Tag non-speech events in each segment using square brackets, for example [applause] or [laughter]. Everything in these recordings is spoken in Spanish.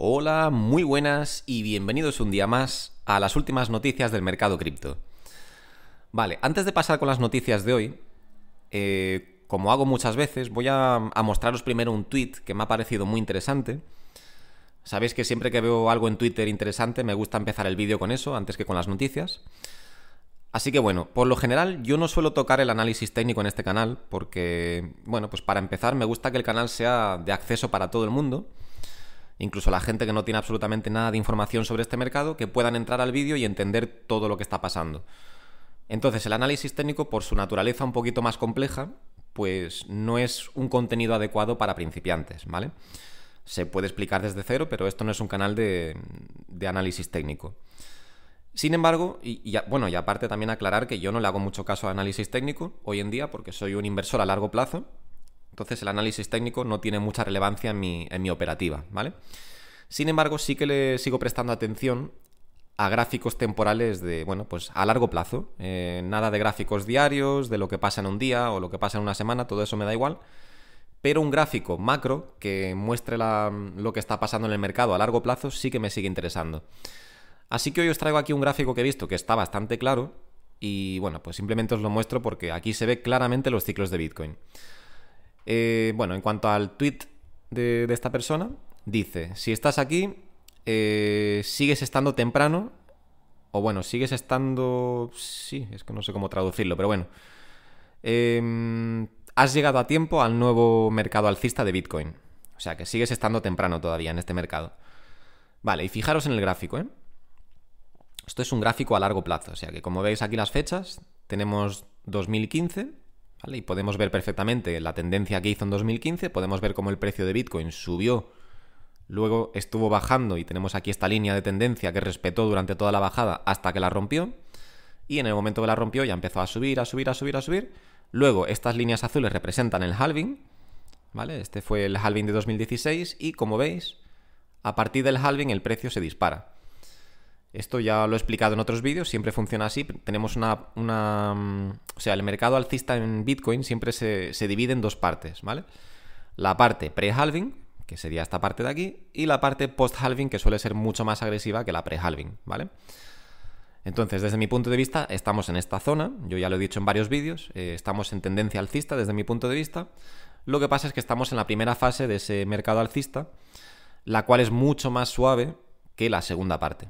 Hola, muy buenas y bienvenidos un día más a las últimas noticias del mercado cripto. Vale, antes de pasar con las noticias de hoy, eh, como hago muchas veces, voy a, a, mostraros primero un tweet que me ha parecido muy interesante. Sabéis que siempre que veo algo en Twitter interesante me gusta empezar el vídeo con eso antes que con las noticias. Así que bueno, por lo general yo no suelo tocar el análisis técnico en este canal porque, bueno, pues para empezar me gusta que el canal sea de acceso para todo el mundo incluso la gente que no tiene absolutamente nada de información sobre este mercado, que puedan entrar al vídeo y entender todo lo que está pasando. Entonces, el análisis técnico, por su naturaleza un poquito más compleja, pues no es un contenido adecuado para principiantes, ¿vale? Se puede explicar desde cero, pero esto no es un canal de, análisis técnico. Sin embargo, y, bueno, y aparte también aclarar que yo no le hago mucho caso a análisis técnico hoy en día porque soy un inversor a largo plazo entonces el análisis técnico no tiene mucha relevancia en mi, en mi operativa, ¿vale? Sin embargo, sí que le sigo prestando atención a gráficos temporales de, bueno, pues a largo plazo. Eh, nada de gráficos diarios, de lo que pasa en un día o lo que pasa en una semana, todo eso me da igual. Pero un gráfico macro que muestre lo que está pasando en el mercado a largo plazo sí que me sigue interesando. Así que hoy os traigo aquí un gráfico que he visto que está bastante claro y bueno, pues simplemente os lo muestro porque aquí se ve claramente los ciclos de Bitcoin. Eh, bueno, en cuanto al tweet de, esta persona, dice, si estás aquí, eh, sigues estando temprano, o bueno, sigues estando... Sí, es que no sé cómo traducirlo, pero bueno. Em, has llegado a tiempo al nuevo mercado alcista de Bitcoin. O sea que sigues estando temprano todavía en este mercado. Vale, y fijaros en el gráfico, ¿eh? Esto es un gráfico a largo plazo, o sea que como veis aquí las fechas, tenemos 2015, y podemos ver perfectamente la tendencia que hizo en 2015, podemos ver cómo el precio de Bitcoin subió, luego estuvo bajando y tenemos aquí esta línea de tendencia que respetó durante toda la bajada hasta que la rompió, y en el momento que la rompió ya empezó a subir, a subir, a subir, a subir. Luego estas líneas azules representan el halving, ¿vale? Este fue el halving de 2016 y como veis, a partir del halving el precio se dispara. Esto ya lo he explicado en otros vídeos, siempre funciona así. Tenemos una, mm, O sea, el mercado alcista en Bitcoin siempre se, divide en dos partes, ¿vale? La parte pre-halving, que sería esta parte de aquí, y la parte post-halving, que suele ser mucho más agresiva que la pre-halving, ¿vale? Entonces, desde mi punto de vista, estamos en esta zona, yo ya lo he dicho en varios vídeos, eh, estamos en tendencia alcista desde mi punto de vista. Lo que pasa es que estamos en la primera fase de ese mercado alcista, la cual es mucho más suave que la segunda parte.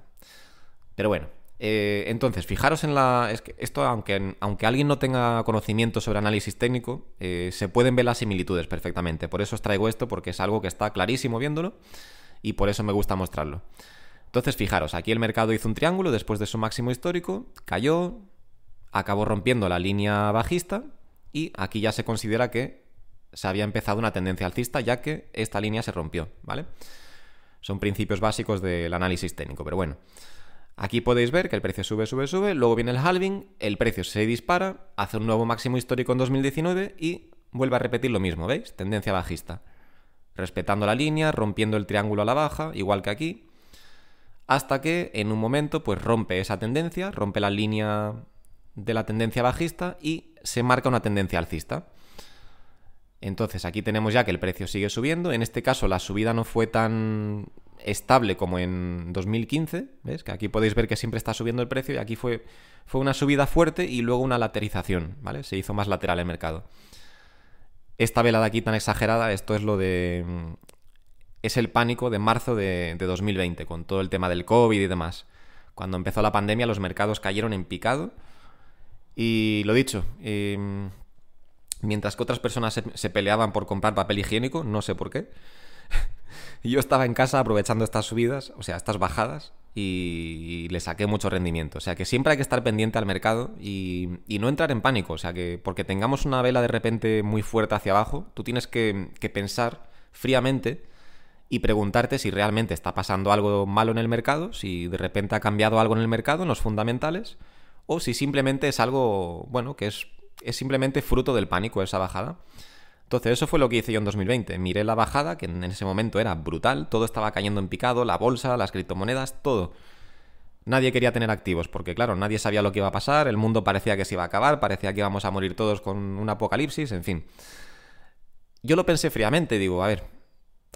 Pero bueno, eh, entonces, fijaros en la. Es que esto, aunque, aunque alguien no tenga conocimiento sobre análisis técnico, eh, se pueden ver las similitudes perfectamente. Por eso os traigo esto, porque es algo que está clarísimo viéndolo y por eso me gusta mostrarlo. Entonces, fijaros, aquí el mercado hizo un triángulo después de su máximo histórico, cayó, acabó rompiendo la línea bajista y aquí ya se considera que se había empezado una tendencia alcista, ya que esta línea se rompió, ¿vale? Son principios básicos del análisis técnico, pero bueno. Aquí podéis ver que el precio sube, sube, sube, luego viene el halving, el precio se dispara, hace un nuevo máximo histórico en 2019 y vuelve a repetir lo mismo, ¿veis? Tendencia bajista. Respetando la línea, rompiendo el triángulo a la baja, igual que aquí, hasta que en un momento pues rompe esa tendencia, rompe la línea de la tendencia bajista y se marca una tendencia alcista. Entonces aquí tenemos ya que el precio sigue subiendo, en este caso la subida no fue tan estable como en 2015, ¿ves? Que aquí podéis ver que siempre está subiendo el precio y aquí fue, fue una subida fuerte y luego una laterización, ¿vale? Se hizo más lateral el mercado. Esta vela de aquí tan exagerada, esto es lo de... Mm, es el pánico de marzo de, 2020, con todo el tema del COVID y demás. Cuando empezó la pandemia los mercados cayeron en picado y lo dicho, em, mientras que otras personas se, peleaban por comprar papel higiénico, no sé por qué, yo estaba en casa aprovechando estas subidas, o sea, estas bajadas, y, le saqué mucho rendimiento. O sea, que siempre hay que estar pendiente al mercado y, no entrar en pánico. O sea, que porque tengamos una vela de repente muy fuerte hacia abajo, tú tienes que, que pensar fríamente y preguntarte si realmente está pasando algo malo en el mercado, si de repente ha cambiado algo en el mercado, en los fundamentales, o si simplemente es algo, bueno, que es, es simplemente fruto del pánico esa bajada. Entonces, eso fue lo que hice yo en 2020. Miré la bajada, que en ese momento era brutal, todo estaba cayendo en picado, la bolsa, las criptomonedas, todo. Nadie quería tener activos, porque claro, nadie sabía lo que iba a pasar, el mundo parecía que se iba a acabar, parecía que íbamos a morir todos con un apocalipsis, en fin. Yo lo pensé fríamente, digo, a ver,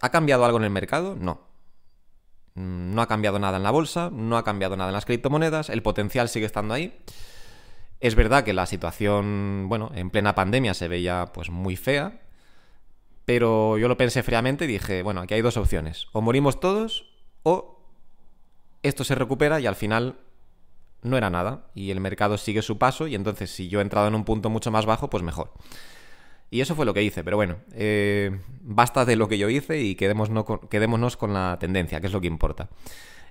¿ha cambiado algo en el mercado? No. Mm, no ha cambiado nada en la bolsa, no ha cambiado nada en las criptomonedas, el potencial sigue estando ahí. Es verdad que la situación, bueno, en plena pandemia se veía pues muy fea, pero yo lo pensé fríamente y dije, bueno, aquí hay dos opciones, o morimos todos o esto se recupera y al final no era nada y el mercado sigue su paso y entonces si yo he entrado en un punto mucho más bajo, pues mejor. Y eso fue lo que hice, pero bueno, eh, basta de lo que yo hice y quedémonos con, quedémonos con la tendencia, que es lo que importa.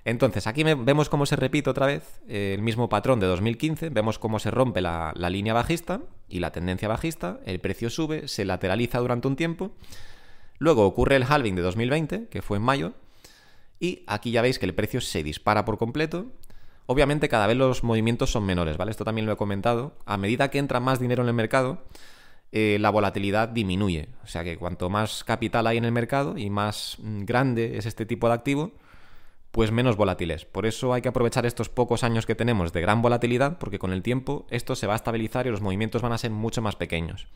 Entonces, aquí vemos cómo se repite otra vez eh, el mismo patrón de 2015, vemos cómo se rompe la, línea bajista y la tendencia bajista, el precio sube, se lateraliza durante un tiempo, luego ocurre el halving de 2020, que fue en mayo, y aquí ya veis que el precio se dispara por completo, Obviamente cada vez los movimientos son menores, ¿vale? Esto también lo he comentado. A medida que entra más dinero en el mercado, eh, la volatilidad disminuye. O sea que cuanto más capital hay en el mercado y más mm, grande es este tipo de activo, pues menos volátil es. Por eso hay que aprovechar estos pocos años que tenemos de gran volatilidad, porque con el tiempo esto se va a estabilizar y los movimientos van a ser mucho más pequeños.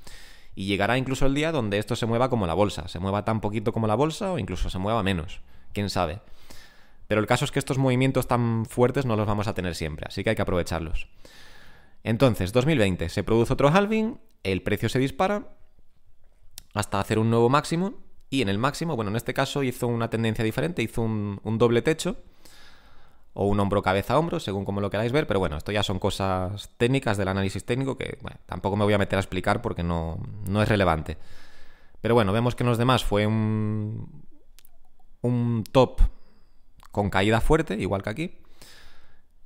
Y llegará incluso el día donde esto se mueva como la bolsa, se mueva tan poquito como la bolsa o incluso se mueva menos. ¿Quién sabe? Pero el caso es que estos movimientos tan fuertes no los vamos a tener siempre, así que hay que aprovecharlos. Entonces, 2020 se produce otro halving, el precio se dispara hasta hacer un nuevo máximo y en el máximo, bueno, en este caso hizo una tendencia diferente, hizo un, doble techo o un hombro cabeza a hombro, según como lo queráis ver, pero bueno, esto ya son cosas técnicas del análisis técnico que tampoco me voy a meter a explicar porque no, no es relevante. Pero bueno, vemos que en los demás fue un, un top con caída fuerte, igual que aquí.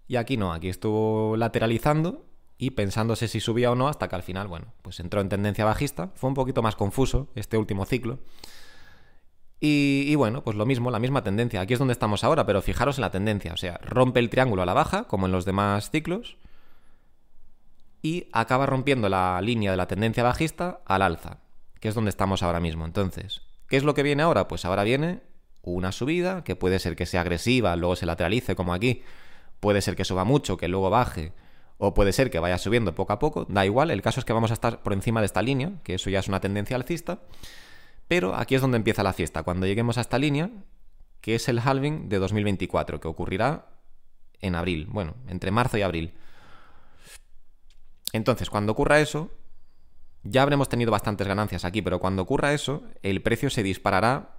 Y aquí no, aquí estuvo lateralizando y pensándose si subía o no hasta que al final, bueno, pues entró en tendencia bajista. Fue un poquito más confuso este último ciclo. Y, bueno, pues lo mismo, la misma tendencia. Aquí es donde estamos ahora, pero fijaros en la tendencia. O sea, rompe el triángulo a la baja, como en los demás ciclos, y acaba rompiendo la línea de la tendencia bajista al alza, que es donde estamos ahora mismo. Entonces, ¿qué es lo que viene ahora? Pues ahora viene una subida, que puede ser que sea agresiva, luego se lateralice, como aquí. Puede ser que suba mucho, que luego baje o puede ser que vaya subiendo poco a poco, da igual, el caso es que vamos a estar por encima de esta línea, que eso ya es una tendencia alcista, pero aquí es donde empieza la fiesta, cuando lleguemos a esta línea, que es el halving de 2024, que ocurrirá en abril, bueno, entre marzo y abril. Entonces, cuando ocurra eso, ya habremos tenido bastantes ganancias aquí, pero cuando ocurra eso, el precio se disparará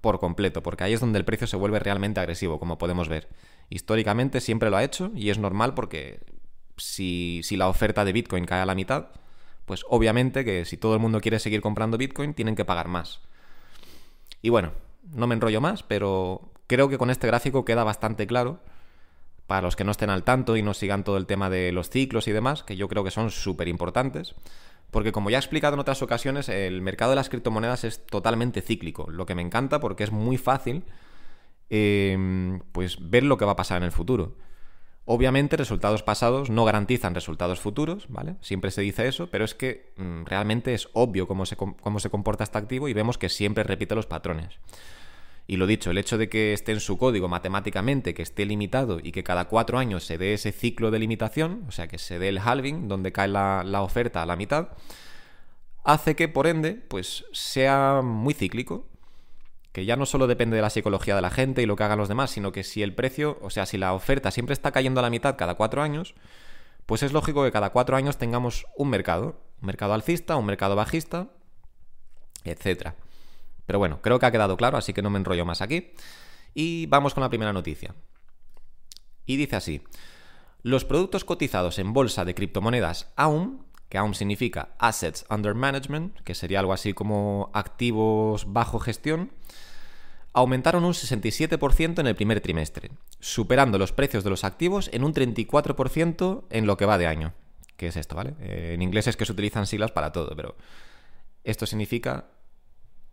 por completo, porque ahí es donde el precio se vuelve realmente agresivo, como podemos ver. Históricamente siempre lo ha hecho y es normal porque si, la oferta de Bitcoin cae a la mitad, pues obviamente que si todo el mundo quiere seguir comprando Bitcoin, tienen que pagar más. Y bueno, no me enrollo más, pero creo que con este gráfico queda bastante claro, para los que no estén al tanto y no sigan todo el tema de los ciclos y demás, que yo creo que son súper importantes, porque como ya he explicado en otras ocasiones, el mercado de las criptomonedas es totalmente cíclico, lo que me encanta porque es muy fácil eh, pues ver lo que va a pasar en el futuro. Obviamente, resultados pasados no garantizan resultados futuros, ¿vale? Siempre se dice eso, pero es que mm, realmente es obvio cómo se, cómo se comporta este activo y vemos que siempre repite los patrones. Y lo dicho, el hecho de que esté en su código matemáticamente, que esté limitado y que cada cuatro años se dé ese ciclo de limitación, o sea, que se dé el halving, donde cae la, la oferta a la mitad, hace que, por ende, pues sea muy cíclico que ya no solo depende de la psicología de la gente y lo que hagan los demás, sino que si el precio, o sea, si la oferta siempre está cayendo a la mitad cada cuatro años, pues es lógico que cada cuatro años tengamos un mercado, un mercado alcista, un mercado bajista, etc. Pero bueno, creo que ha quedado claro, así que no me enrollo más aquí. Y vamos con la primera noticia. Y dice así, los productos cotizados en bolsa de criptomonedas AUM, que AUM significa Assets Under Management, que sería algo así como activos bajo gestión, aumentaron un 67% en el primer trimestre, superando los precios de los activos en un 34% en lo que va de año. ¿Qué es esto, vale? Eh, en inglés es que se utilizan siglas para todo, pero esto significa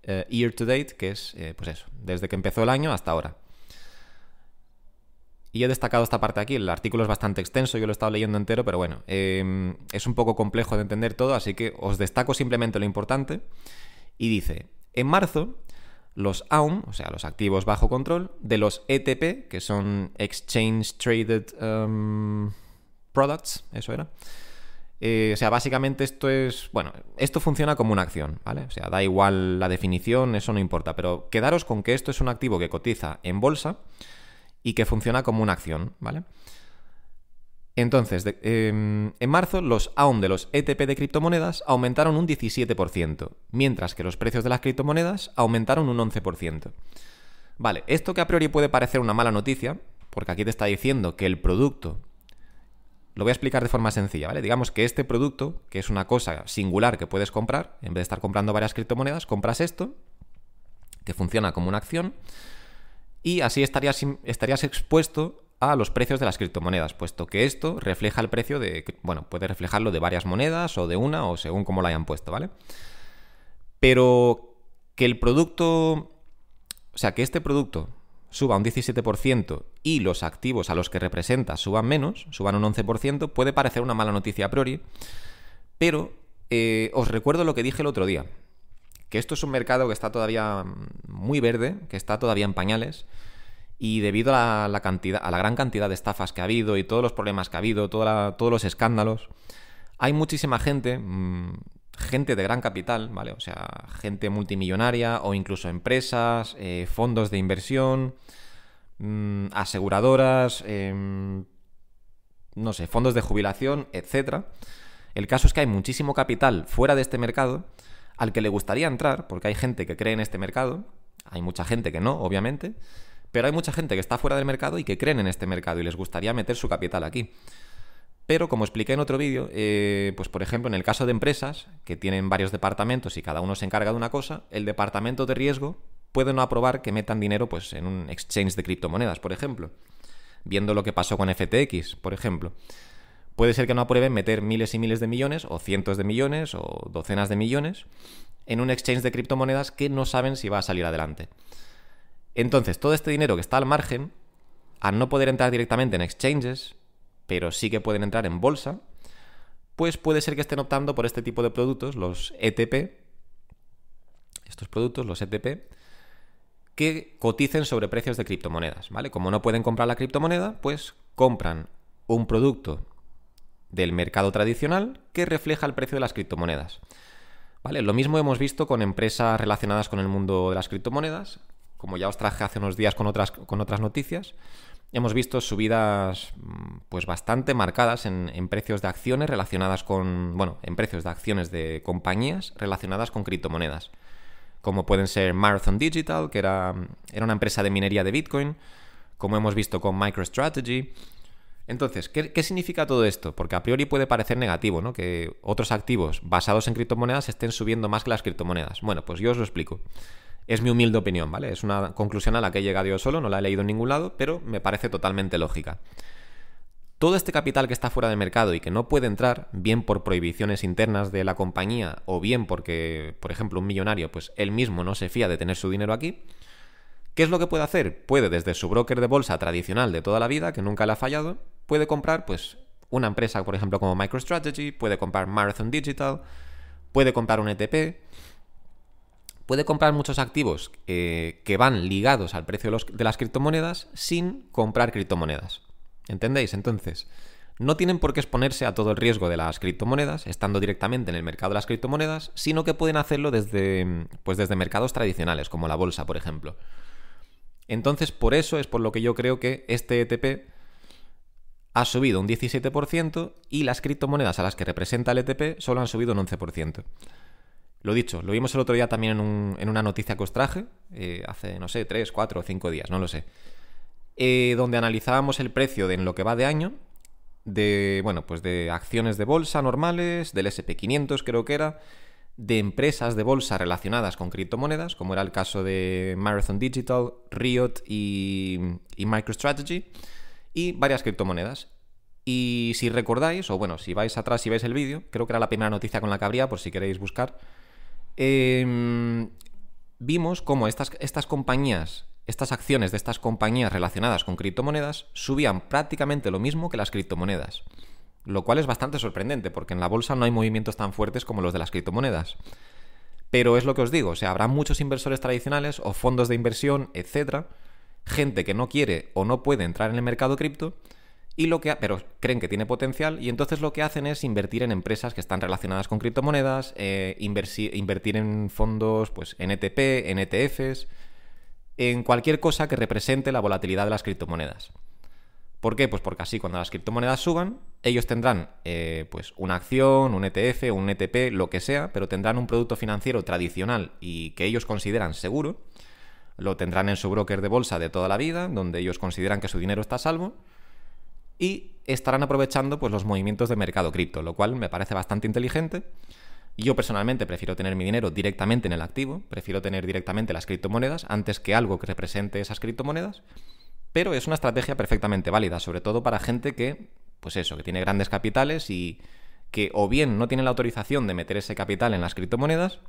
eh, year to date, que es, eh, pues eso, desde que empezó el año hasta ahora. Y he destacado esta parte aquí, el artículo es bastante extenso, yo lo he estado leyendo entero, pero bueno, em, es un poco complejo de entender todo, así que os destaco simplemente lo importante. Y dice, en marzo los AUM, o sea, los activos bajo control, de los ETP, que son Exchange Traded um, Products, eso era, Eh, o sea, básicamente esto es, bueno, esto funciona como una acción, ¿vale? O sea, da igual la definición, eso no importa, pero quedaros con que esto es un activo que cotiza en bolsa y que funciona como una acción, ¿vale? Entonces, em, en marzo los AUM de los ETP de criptomonedas aumentaron un 17%, mientras que los precios de las criptomonedas aumentaron un 11%. Vale, esto que a priori puede parecer una mala noticia, porque aquí te está diciendo que el producto lo voy a explicar de forma sencilla, ¿vale? Digamos que este producto, que es una cosa singular que puedes comprar, en vez de estar comprando varias criptomonedas, compras esto, que funciona como una acción, y así estarías, estarías expuesto a los precios de las criptomonedas, puesto que esto refleja el precio de, bueno, puede reflejarlo de varias monedas o de una o según cómo lo hayan puesto, ¿vale? Pero que el producto, o sea, que este producto suba un 17% y los activos a los que representa suban menos, suban un 11%, puede parecer una mala noticia a priori, pero eh, os recuerdo lo que dije el otro día, que esto es un mercado que está todavía muy verde, que está todavía en pañales, y debido a la, cantidad, a la gran cantidad de estafas que ha habido y todos los problemas que ha habido, todos los escándalos, hay muchísima gente, mm, gente de gran capital, ¿vale? O sea, gente multimillonaria o incluso empresas, eh, fondos de inversión, mm, aseguradoras, em, no sé, fondos de jubilación, etc. El caso es que hay muchísimo capital fuera de este mercado al que le gustaría entrar, porque hay gente que cree en este mercado, hay mucha gente que no, obviamente, pero hay mucha gente que está fuera del mercado y que creen en este mercado y les gustaría meter su capital aquí. Pero como expliqué en otro vídeo, eh, pues por ejemplo en el caso de empresas que tienen varios departamentos y cada uno se encarga de una cosa, el departamento de riesgo puede no aprobar que metan dinero pues, en un exchange de criptomonedas, por ejemplo. Viendo lo que pasó con FTX, por ejemplo. Puede ser que no aprueben meter miles y miles de millones, o cientos de millones, o docenas de millones, en un exchange de criptomonedas que no saben si va a salir adelante. Entonces, todo este dinero que está al margen, al no poder entrar directamente en exchanges, pero sí que pueden entrar en bolsa, pues puede ser que estén optando por este tipo de productos, los ETP, estos productos, los ETP, que coticen sobre precios de criptomonedas, ¿vale? Como no pueden comprar la criptomoneda, pues compran un producto del mercado tradicional que refleja el precio de las criptomonedas. ¿Vale? Lo mismo hemos visto con empresas relacionadas con el mundo de las criptomonedas, como ya os traje hace unos días con otras, con otras noticias, hemos visto subidas mm, pues bastante marcadas en, precios de acciones relacionadas con, bueno, en precios de acciones de compañías relacionadas con criptomonedas, como pueden ser Marathon Digital, que era, era una empresa de minería de Bitcoin, como hemos visto con MicroStrategy. Entonces, ¿qué, ¿qué, significa todo esto? Porque a priori puede parecer negativo, ¿no? Que otros activos basados en criptomonedas estén subiendo más que las criptomonedas. Bueno, pues yo os lo explico. Es mi humilde opinión, ¿vale? Es una conclusión a la que he llegado yo solo, no la he leído en ningún lado, pero me parece totalmente lógica. Todo este capital que está fuera del mercado y que no puede entrar, bien por prohibiciones internas de la compañía o bien porque, por ejemplo, un millonario, pues él mismo no se fía de tener su dinero aquí, ¿qué es lo que puede hacer? Puede desde su broker de bolsa tradicional de toda la vida, que nunca le ha fallado, puede comprar pues una empresa, por ejemplo, como MicroStrategy, puede comprar Marathon Digital, puede comprar un ETP, puede comprar muchos activos eh, que van ligados al precio de, las criptomonedas sin comprar criptomonedas. ¿Entendéis? Entonces, no tienen por qué exponerse a todo el riesgo de las criptomonedas, estando directamente en el mercado de las criptomonedas, sino que pueden hacerlo desde, pues desde mercados tradicionales, como la bolsa, por ejemplo. Entonces, por eso es por lo que yo creo que este ETP ha subido un 17% y las criptomonedas a las que representa el ETP solo han subido un 11%. Lo dicho, lo vimos el otro día también en, una noticia que os traje, eh, hace, no sé, 3, 4 o 5 días, no lo sé, eh, donde analizábamos el precio de en lo que va de año de, bueno, pues de acciones de bolsa normales, del SP500 creo que era, de empresas de bolsa relacionadas con criptomonedas, como era el caso de Marathon Digital, Riot y, MicroStrategy, y varias criptomonedas. Y si recordáis, o bueno, si vais atrás y veis el vídeo, creo que era la primera noticia con la que habría, por si queréis buscar, Em, vimos cómo estas, estas compañías, estas acciones de estas compañías relacionadas con criptomonedas subían prácticamente lo mismo que las criptomonedas. Lo cual es bastante sorprendente, porque en la bolsa no hay movimientos tan fuertes como los de las criptomonedas. Pero es lo que os digo, o sea, habrá muchos inversores tradicionales o fondos de inversión, etcétera, gente que no quiere o no puede entrar en el mercado cripto Y lo que pero creen que tiene potencial y entonces lo que hacen es invertir en empresas que están relacionadas con criptomonedas, eh, invertir en fondos, pues en ETP, en ETFs, en cualquier cosa que represente la volatilidad de las criptomonedas. ¿Por qué? Pues porque así cuando las criptomonedas suban, ellos tendrán eh, pues una acción, un ETF, un ETP, lo que sea, pero tendrán un producto financiero tradicional y que ellos consideran seguro. Lo tendrán en su broker de bolsa de toda la vida, donde ellos consideran que su dinero está a salvo. Y estarán aprovechando pues, los movimientos de mercado cripto, lo cual me parece bastante inteligente. Yo personalmente prefiero tener mi dinero directamente en el activo, prefiero tener directamente las criptomonedas antes que algo que represente esas criptomonedas. Pero es una estrategia perfectamente válida, sobre todo para gente que, pues eso, que tiene grandes capitales y que o bien no tienen la autorización de meter ese capital en las criptomonedas,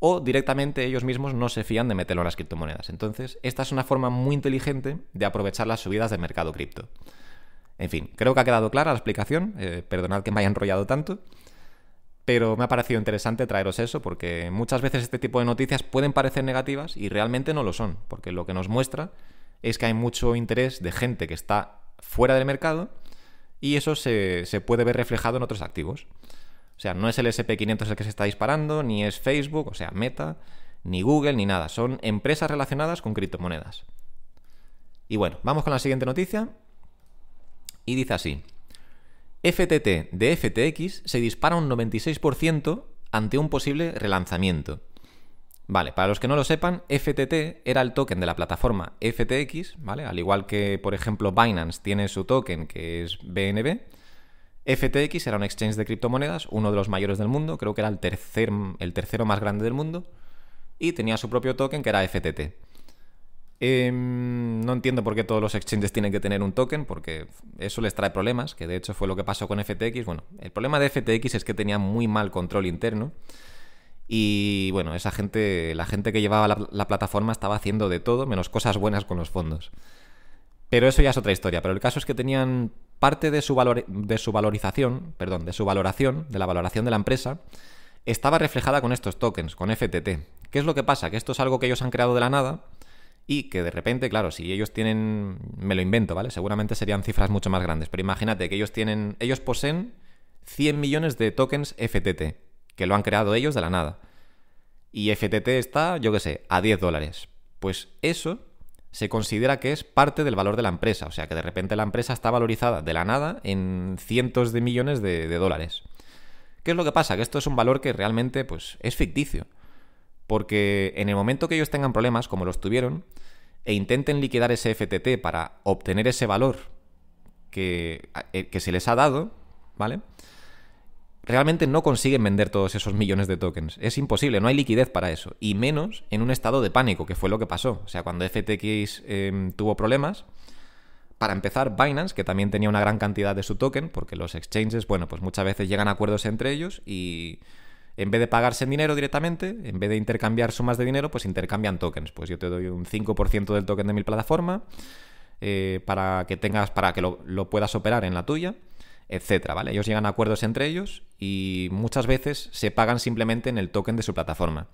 o directamente ellos mismos no se fían de meterlo en las criptomonedas. Entonces, esta es una forma muy inteligente de aprovechar las subidas del mercado cripto. En fin, creo que ha quedado clara la explicación, eh, perdonad que me haya enrollado tanto, pero me ha parecido interesante traeros eso porque muchas veces este tipo de noticias pueden parecer negativas y realmente no lo son, porque lo que nos muestra es que hay mucho interés de gente que está fuera del mercado y eso se, puede ver reflejado en otros activos. O sea, no es el SP500 el que se está disparando, ni es Facebook, o sea, Meta, ni Google, ni nada. Son empresas relacionadas con criptomonedas. Y bueno, vamos con la siguiente noticia. Y dice así. FTT de FTX se dispara un 96% ante un posible relanzamiento. Vale, para los que no lo sepan, FTT era el token de la plataforma FTX, ¿vale? Al igual que, por ejemplo, Binance tiene su token que es BNB. FTX era un exchange de criptomonedas, uno de los mayores del mundo, creo que era el, tercer, el tercero más grande del mundo, y tenía su propio token que era FTT. Em, no entiendo por qué todos los exchanges tienen que tener un token, porque eso les trae problemas, que de hecho fue lo que pasó con FTX. Bueno, el problema de FTX es que tenía muy mal control interno y bueno, esa gente, la gente que llevaba la, plataforma estaba haciendo de todo, menos cosas buenas con los fondos. Pero eso ya es otra historia. Pero el caso es que tenían parte de su, valor, de su valorización, perdón, de su valoración, de la valoración de la empresa, estaba reflejada con estos tokens, con FTT. ¿Qué es lo que pasa? Que esto es algo que ellos han creado de la nada y que de repente, claro, si ellos tienen, me lo invento, ¿vale? Seguramente serían cifras mucho más grandes, pero imagínate que ellos tienen, ellos poseen 100 millones de tokens FTT que lo han creado ellos de la nada. Y FTT está, yo qué sé, a 10 dólares. Pues eso se considera que es parte del valor de la empresa. O sea, que de repente la empresa está valorizada de la nada en cientos de millones de, dólares. ¿Qué es lo que pasa? Que esto es un valor que realmente pues, es ficticio. Porque en el momento que ellos tengan problemas, como los tuvieron, e intenten liquidar ese FTT para obtener ese valor que, eh, que se les ha dado, ¿vale? Realmente no consiguen vender todos esos millones de tokens. Es imposible, no hay liquidez para eso. Y menos en un estado de pánico, que fue lo que pasó. O sea, cuando FTX em, tuvo problemas, para empezar, Binance, que también tenía una gran cantidad de su token, porque los exchanges, bueno, pues muchas veces llegan a acuerdos entre ellos y en vez de pagarse en dinero directamente, en vez de intercambiar sumas de dinero, pues intercambian tokens. Pues yo te doy un 5% del token de mi plataforma eh, para que tengas, para que lo puedas operar en la tuya etcétera, ¿vale? Ellos llegan a acuerdos entre ellos y muchas veces se pagan simplemente en el token de su plataforma.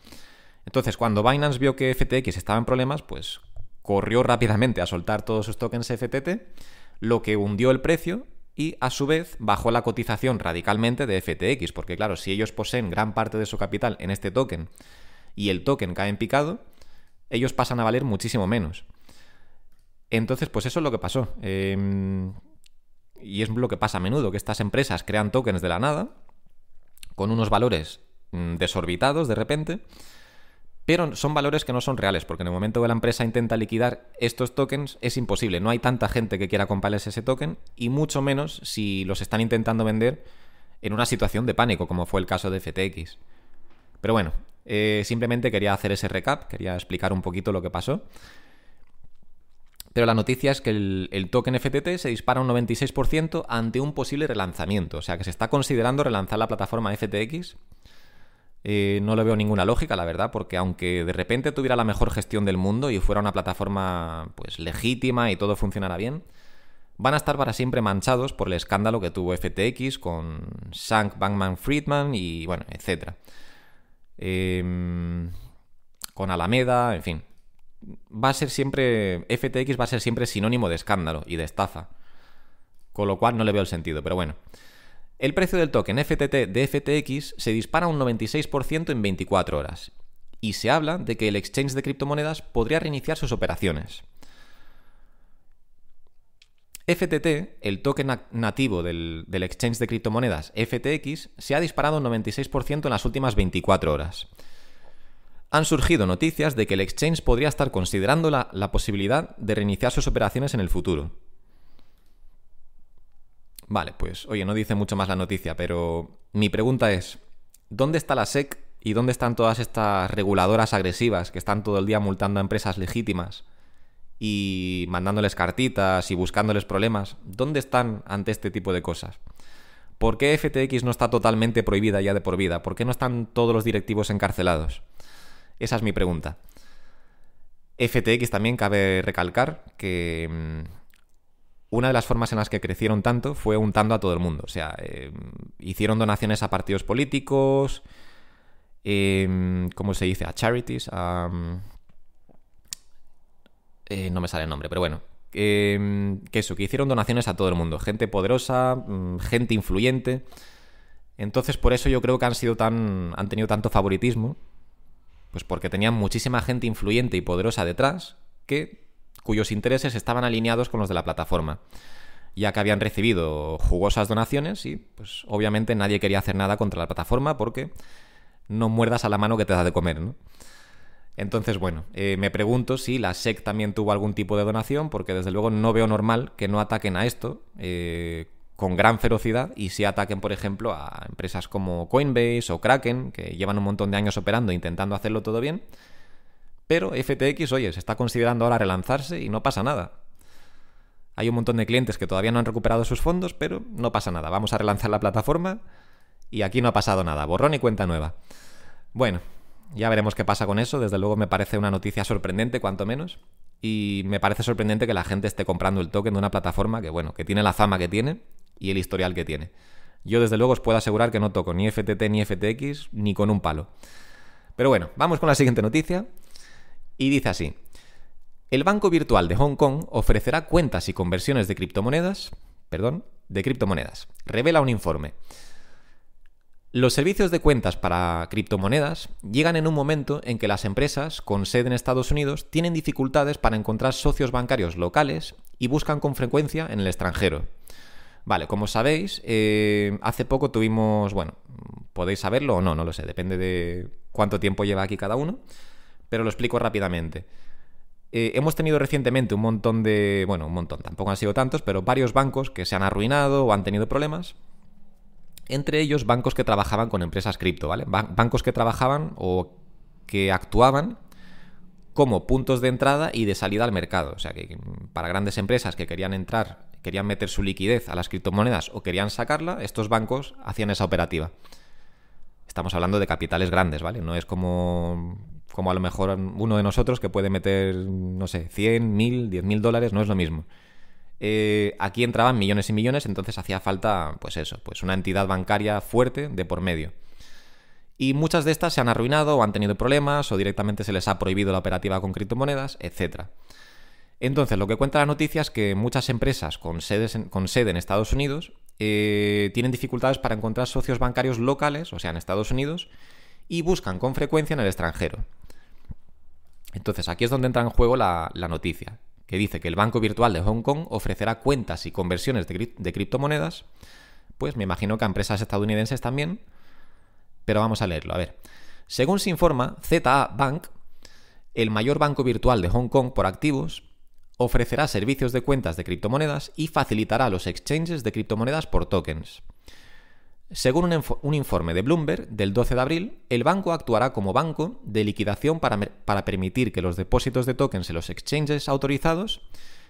Entonces, cuando Binance vio que FTX estaba en problemas, pues corrió rápidamente a soltar todos sus tokens FTT, lo que hundió el precio y a su vez bajó la cotización radicalmente de FTX, porque claro, si ellos poseen gran parte de su capital en este token y el token cae en picado, ellos pasan a valer muchísimo menos. Entonces, pues eso es lo que pasó. Eh, y es lo que pasa a menudo, que estas empresas crean tokens de la nada, con unos valores mm, desorbitados de repente, pero son valores que no son reales, porque en el momento que la empresa intenta liquidar estos tokens es imposible, no hay tanta gente que quiera comprarles ese token, y mucho menos si los están intentando vender en una situación de pánico, como fue el caso de FTX. Pero bueno, eh, simplemente quería hacer ese recap, quería explicar un poquito lo que pasó. Pero la noticia es que el, token FTT se dispara un 96% ante un posible relanzamiento. O sea que se está considerando relanzar la plataforma FTX. Eh, no le veo ninguna lógica, la verdad, porque aunque de repente tuviera la mejor gestión del mundo y fuera una plataforma pues legítima y todo funcionara bien, van a estar para siempre manchados por el escándalo que tuvo FTX con Shank Bankman Friedman y bueno, etc. Em, con Alameda, en fin va a ser siempre, FTX va a ser siempre sinónimo de escándalo y de estafa. Con lo cual no le veo el sentido, pero bueno. El precio del token FTT de FTX se dispara un 96% en 24 horas. Y se habla de que el exchange de criptomonedas podría reiniciar sus operaciones. FTT, el token nativo del, exchange de criptomonedas FTX, se ha disparado un 96% en las últimas 24 horas. Han surgido noticias de que el exchange podría estar considerando la, posibilidad de reiniciar sus operaciones en el futuro. Vale, pues oye, no dice mucho más la noticia, pero mi pregunta es, ¿dónde está la SEC y dónde están todas estas reguladoras agresivas que están todo el día multando a empresas legítimas y mandándoles cartitas y buscándoles problemas? ¿Dónde están ante este tipo de cosas? ¿Por qué FTX no está totalmente prohibida ya de por vida? ¿Por qué no están todos los directivos encarcelados? Esa es mi pregunta. FTX también cabe recalcar que mm, una de las formas en las que crecieron tanto fue untando a todo el mundo. O sea, eh, hicieron donaciones a partidos políticos, eh, ¿cómo se dice? A charities, a... Eh, no me sale el nombre, pero bueno. que eso, que hicieron donaciones a todo el mundo. Gente poderosa, mm, gente influyente. Entonces, por eso yo creo que han sido tan. han tenido tanto favoritismo. Pues porque tenían muchísima gente influyente y poderosa detrás que cuyos intereses estaban alineados con los de la plataforma, ya que habían recibido jugosas donaciones y pues obviamente nadie quería hacer nada contra la plataforma porque no muerdas a la mano que te da de comer, ¿no? Entonces, bueno, eh, me pregunto si la SEC también tuvo algún tipo de donación, porque desde luego no veo normal que no ataquen a esto eh, con gran ferocidad y si ataquen, por ejemplo, a empresas como Coinbase o Kraken, que llevan un montón de años operando intentando hacerlo todo bien, pero FTX, oye, se está considerando ahora relanzarse y no pasa nada. Hay un montón de clientes que todavía no han recuperado sus fondos, pero no pasa nada. Vamos a relanzar la plataforma y aquí no ha pasado nada. Borrón y cuenta nueva. Bueno, ya veremos qué pasa con eso. Desde luego me parece una noticia sorprendente, cuanto menos. Y me parece sorprendente que la gente esté comprando el token de una plataforma que, bueno, que tiene la fama que tiene y el historial que tiene. Yo, desde luego, os puedo asegurar que no toco ni FTT ni FTX ni con un palo. Pero bueno, vamos con la siguiente noticia. Y dice así, el Banco Virtual de Hong Kong ofrecerá cuentas y conversiones de criptomonedas, perdón, de criptomonedas, revela un informe. Los servicios de cuentas para criptomonedas llegan en un momento en que las empresas con sede en Estados Unidos tienen dificultades para encontrar socios bancarios locales y buscan con frecuencia en el extranjero. Vale, como sabéis, eh, hace poco tuvimos, bueno, podéis saberlo o no, no lo sé, depende de cuánto tiempo lleva aquí cada uno pero lo explico rápidamente. Eh, hemos tenido recientemente un montón de, bueno, un montón, tampoco han sido tantos, pero varios bancos que se han arruinado o han tenido problemas. Entre ellos bancos que trabajaban con empresas cripto, ¿vale? bancos que trabajaban o que actuaban como puntos de entrada y de salida al mercado. O sea, que para grandes empresas que querían entrar, querían meter su liquidez a las criptomonedas o querían sacarla, estos bancos hacían esa operativa. Estamos hablando de capitales grandes, ¿vale? No es como como a lo mejor uno de nosotros que puede meter, no sé, 100, 1000, 10 mil dólares, no es lo mismo. Eh, aquí entraban millones y millones, entonces hacía falta, pues eso, pues una entidad bancaria fuerte de por medio. Y muchas de estas se han arruinado o han tenido problemas o directamente se les ha prohibido la operativa con criptomonedas, etc. Entonces, lo que cuenta la noticia es que muchas empresas con, sedes con sede en Estados Unidos eh, tienen dificultades para encontrar socios bancarios locales, o sea, en Estados Unidos, y buscan con frecuencia en el extranjero. Entonces aquí es donde entra en juego la, noticia, que dice que el Banco Virtual de Hong Kong ofrecerá cuentas y conversiones de, de criptomonedas, pues me imagino que a empresas estadounidenses también, pero vamos a leerlo, a ver. Según se informa, ZA Bank, el mayor banco virtual de Hong Kong por activos, ofrecerá servicios de cuentas de criptomonedas y facilitará los exchanges de criptomonedas por tokens. Según un, informe de Bloomberg del 12 de abril, el banco actuará como banco de liquidación para, para, permitir que los depósitos de tokens en los exchanges autorizados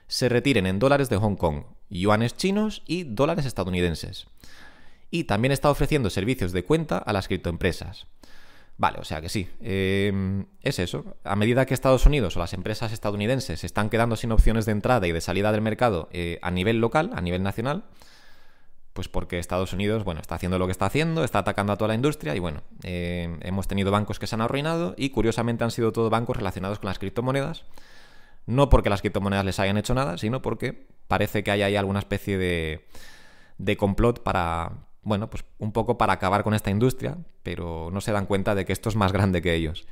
se retiren en dólares de Hong Kong, yuanes chinos y dólares estadounidenses. Y también está ofreciendo servicios de cuenta a las criptoempresas. Vale, o sea que sí, em, es eso. A medida que Estados Unidos o las empresas estadounidenses se están quedando sin opciones de entrada y de salida del mercado eh, a nivel local, a nivel nacional, pues porque Estados Unidos, bueno, está haciendo lo que está haciendo, está atacando a toda la industria y bueno, eh, hemos tenido bancos que se han arruinado y curiosamente han sido todos bancos relacionados con las criptomonedas. No porque las criptomonedas les hayan hecho nada, sino porque parece que hay ahí alguna especie de, de complot para, bueno, pues un poco para acabar con esta industria, pero no se dan cuenta de que esto es más grande que ellos.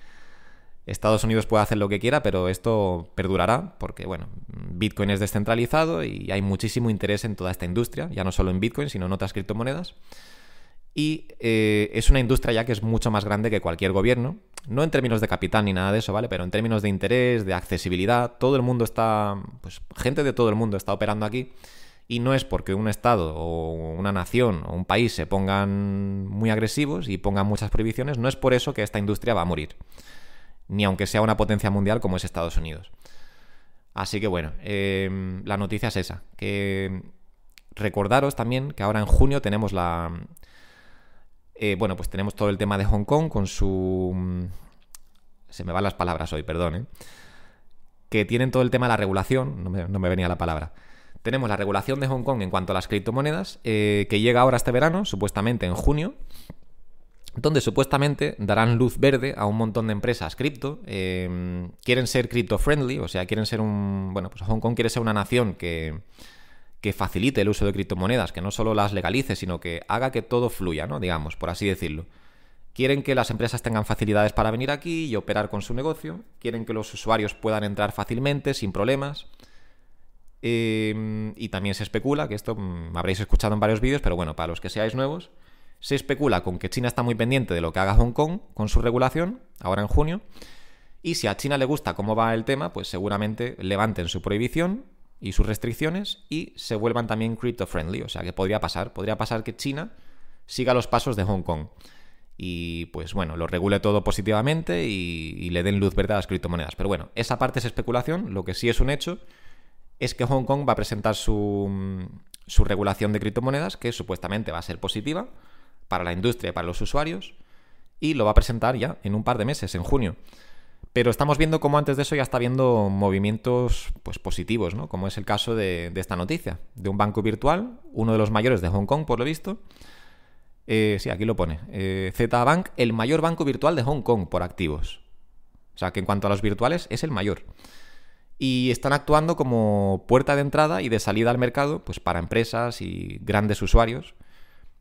Estados Unidos puede hacer lo que quiera, pero esto perdurará porque, bueno, Bitcoin es descentralizado y hay muchísimo interés en toda esta industria, ya no solo en Bitcoin, sino en otras criptomonedas. Y eh, es una industria ya que es mucho más grande que cualquier gobierno, no en términos de capital ni nada de eso, ¿vale? Pero en términos de interés, de accesibilidad, todo el mundo está, pues gente de todo el mundo está operando aquí. Y no es porque un Estado o una nación o un país se pongan muy agresivos y pongan muchas prohibiciones, no es por eso que esta industria va a morir ni aunque sea una potencia mundial como es Estados Unidos. Así que bueno, em, la noticia es esa, que recordaros también que ahora en junio tenemos la... Eh, bueno, pues tenemos todo el tema de Hong Kong con su... Se me van las palabras hoy, perdón, ¿eh? Que tienen todo el tema de la regulación, no me, venía la palabra. Tenemos la regulación de Hong Kong en cuanto a las criptomonedas, eh, que llega ahora este verano, supuestamente en junio, donde supuestamente darán luz verde a un montón de empresas cripto. Em, quieren ser crypto friendly, o sea, quieren ser un. Bueno, pues Hong Kong quiere ser una nación que, que facilite el uso de criptomonedas, que no solo las legalice, sino que haga que todo fluya, ¿no? Digamos, por así decirlo. Quieren que las empresas tengan facilidades para venir aquí y operar con su negocio. Quieren que los usuarios puedan entrar fácilmente, sin problemas. Em, y también se especula, que esto mm, habréis escuchado en varios vídeos, pero bueno, para los que seáis nuevos, se especula con que China está muy pendiente de lo que haga Hong Kong con su regulación, ahora en junio, y si a China le gusta cómo va el tema, pues seguramente levanten su prohibición y sus restricciones y se vuelvan también crypto friendly. O sea que podría pasar, podría pasar que China siga los pasos de Hong Kong y pues bueno, lo regule todo positivamente y, le den luz verde a las criptomonedas. Pero bueno, esa parte es especulación, lo que sí es un hecho es que Hong Kong va a presentar su, regulación de criptomonedas, que supuestamente va a ser positiva, para la industria y para los usuarios, y lo va a presentar ya en un par de meses, en junio. Pero estamos viendo cómo antes de eso ya está habiendo movimientos pues, positivos, ¿no? como es el caso de, esta noticia, de un banco virtual, uno de los mayores de Hong Kong, por lo visto. Eh, sí, aquí lo pone. Eh, Z-Bank, el mayor banco virtual de Hong Kong por activos. O sea, que en cuanto a los virtuales es el mayor. Y están actuando como puerta de entrada y de salida al mercado pues, para empresas y grandes usuarios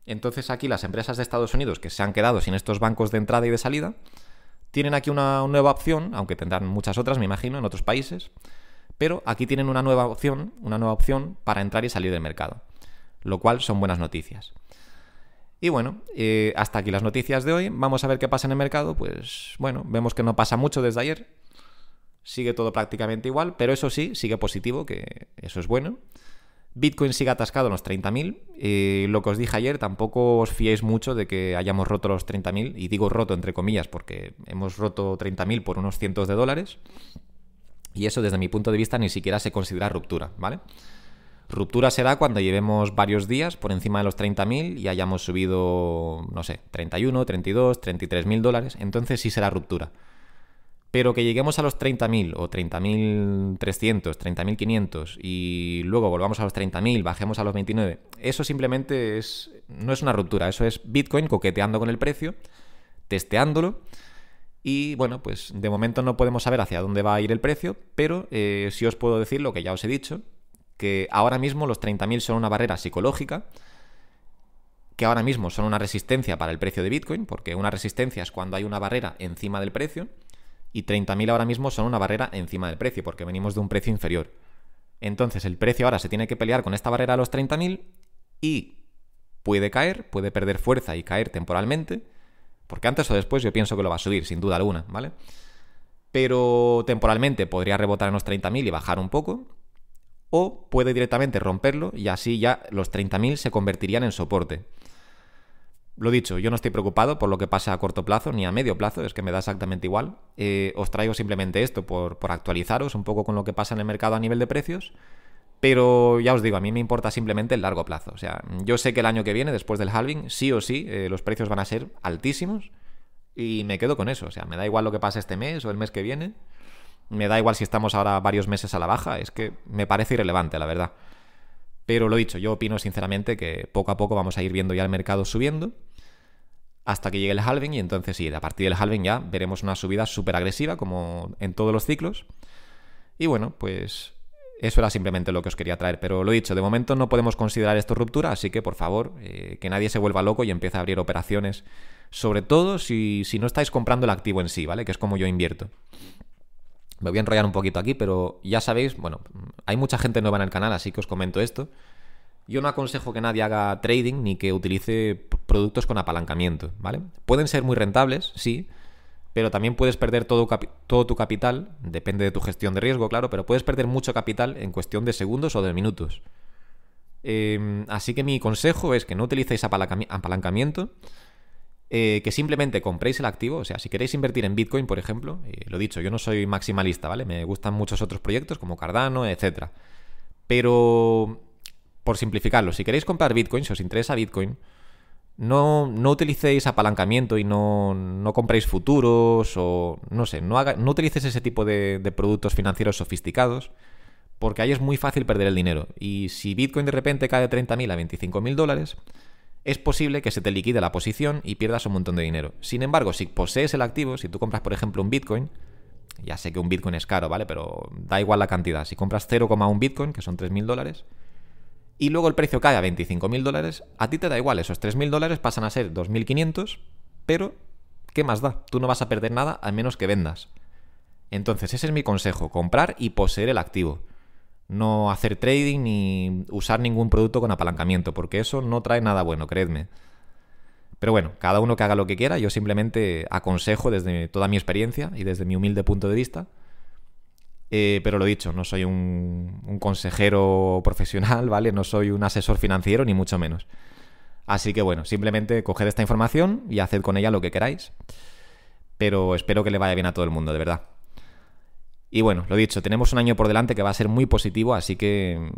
entonces aquí las empresas de Estados Unidos que se han quedado sin estos bancos de entrada y de salida, tienen aquí una nueva opción, aunque tendrán muchas otras, me imagino, en otros países, pero aquí tienen una nueva opción, una nueva opción para entrar y salir del mercado, lo cual son buenas noticias. Y bueno, eh, hasta aquí las noticias de hoy. Vamos a ver qué pasa en el mercado. Pues bueno, vemos que no pasa mucho desde ayer. Sigue todo prácticamente igual, pero eso sí, sigue positivo, que eso es bueno. Bitcoin sigue atascado en los 30.000. Eh, lo que os dije ayer, tampoco os fiéis mucho de que hayamos roto los 30.000. Y digo roto entre comillas porque hemos roto 30.000 por unos cientos de dólares. Y eso desde mi punto de vista ni siquiera se considera ruptura, ¿vale? Ruptura será cuando llevemos varios días por encima de los 30.000 y hayamos subido, no sé, 31, 32, 33.000 dólares. Entonces sí será ruptura. Pero que lleguemos a los 30.000 o 30.300, 30.500 y luego volvamos a los 30.000, bajemos a los 29, eso simplemente es, no es una ruptura, eso es Bitcoin coqueteando con el precio, testeándolo y bueno, pues de momento no podemos saber hacia dónde va a ir el precio, pero eh, sí os puedo decir lo que ya os he dicho, que ahora mismo los 30.000 son una barrera psicológica, que ahora mismo son una resistencia para el precio de Bitcoin, porque una resistencia es cuando hay una barrera encima del precio, y 30.000 ahora mismo son una barrera encima del precio, porque venimos de un precio inferior. Entonces el precio ahora se tiene que pelear con esta barrera a los 30.000 y puede caer, puede perder fuerza y caer temporalmente, porque antes o después yo pienso que lo va a subir, sin duda alguna, ¿vale? Pero temporalmente podría rebotar en los 30.000 y bajar un poco, o puede directamente romperlo y así ya los 30.000 se convertirían en soporte. Lo dicho, yo no estoy preocupado por lo que pase a corto plazo ni a medio plazo, es que me da exactamente igual. Eh, os traigo simplemente esto por, actualizaros un poco con lo que pasa en el mercado a nivel de precios. Pero ya os digo, a mí me importa simplemente el largo plazo. O sea, yo sé que el año que viene, después del halving, sí o sí, eh, los precios van a ser altísimos. Y me quedo con eso. O sea, me da igual lo que pase este mes o el mes que viene. Me da igual si estamos ahora varios meses a la baja. Es que me parece irrelevante, la verdad. Pero lo dicho, yo opino sinceramente que poco a poco vamos a ir viendo ya el mercado subiendo hasta que llegue el halving y entonces sí, a partir del halving ya veremos una subida súper agresiva como en todos los ciclos. Y bueno, pues eso era simplemente lo que os quería traer. Pero lo dicho, de momento no podemos considerar esto ruptura, así que por favor, eh, que nadie se vuelva loco y empiece a abrir operaciones. Sobre todo si, si no estáis comprando el activo en sí, ¿vale? Que es como yo invierto. Me voy a enrollar un poquito aquí, pero ya sabéis, bueno, hay mucha gente nueva en el canal, así que os comento esto. Yo no aconsejo que nadie haga trading ni que utilice productos con apalancamiento, ¿vale? Pueden ser muy rentables, sí, pero también puedes perder todo, todo, tu capital, depende de tu gestión de riesgo, claro, pero puedes perder mucho capital en cuestión de segundos o de minutos. Em, así que mi consejo es que no utilicéis apalancamiento, eh, que simplemente compréis el activo, o sea, si queréis invertir en Bitcoin, por ejemplo, eh, lo dicho, yo no soy maximalista, ¿vale? Me gustan muchos otros proyectos como Cardano, etc. Pero, por simplificarlo, si queréis comprar Bitcoin, si os interesa Bitcoin, no, no utilicéis apalancamiento y no, no, compréis futuros o no sé, no, haga, no ese tipo de, de, productos financieros sofisticados porque ahí es muy fácil perder el dinero. Y si Bitcoin de repente cae de 30.000 a 25.000 dólares, es posible que se te liquide la posición y pierdas un montón de dinero. Sin embargo, si posees el activo, si tú compras por ejemplo un Bitcoin, ya sé que un Bitcoin es caro, ¿vale? Pero da igual la cantidad. Si compras 0,1 Bitcoin, que son 3.000 dólares, y luego el precio cae a 25.000 dólares, a ti te da igual, esos 3.000 dólares pasan a ser 2.500, pero ¿qué más da? Tú no vas a perder nada a menos que vendas. Entonces, ese es mi consejo, comprar y poseer el activo. No hacer trading ni usar ningún producto con apalancamiento, porque eso no trae nada bueno, creedme. Pero bueno, cada uno que haga lo que quiera, yo simplemente aconsejo desde toda mi experiencia y desde mi humilde punto de vista eh, pero lo dicho, no soy un, consejero profesional, [laughs] ¿vale? No soy un asesor financiero, ni mucho menos. Así que bueno, simplemente coged esta información y haced con ella lo que queráis. Pero espero que le vaya bien a todo el mundo, de verdad. Y bueno, lo dicho, tenemos un año por delante que va a ser muy positivo, así que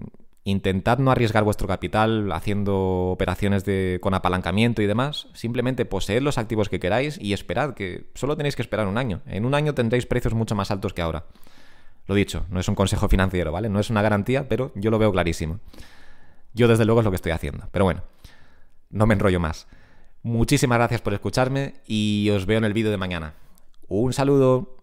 intentad no arriesgar vuestro capital haciendo operaciones de, con apalancamiento y demás. Simplemente poseed los activos que queráis y esperad, que solo tenéis que esperar un año. En un año tendréis precios mucho más altos que ahora. Lo dicho, no es un consejo financiero, ¿vale? No es una garantía, pero yo lo veo clarísimo. Yo desde luego es lo que estoy haciendo. Pero bueno, no me enrollo más. Muchísimas gracias por escucharme y os veo en el vídeo de mañana. Un saludo.